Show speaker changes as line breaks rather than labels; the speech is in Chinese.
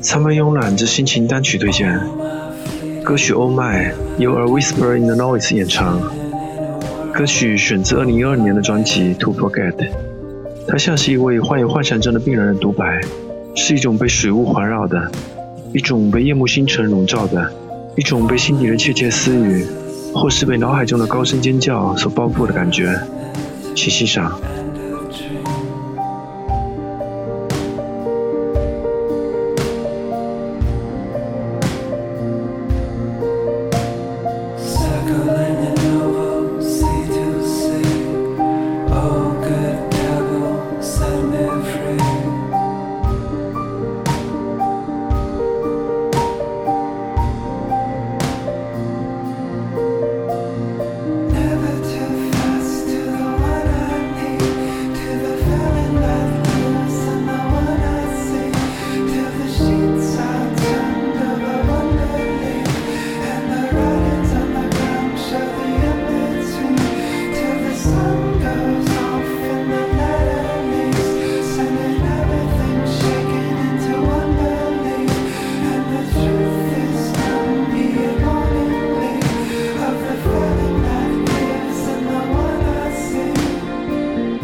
三分慵懒之心情单曲推荐，歌曲《Oh My》由 A Whisper in the Noise 演唱。歌曲选自2012年的专辑《To Forget》。它像是一位患有幻想症的病人的独白，是一种被水雾环绕的，一种被夜幕星辰笼罩的，一种被心底的窃窃私语，或是被脑海中的高声尖叫所包覆的感觉。请欣赏。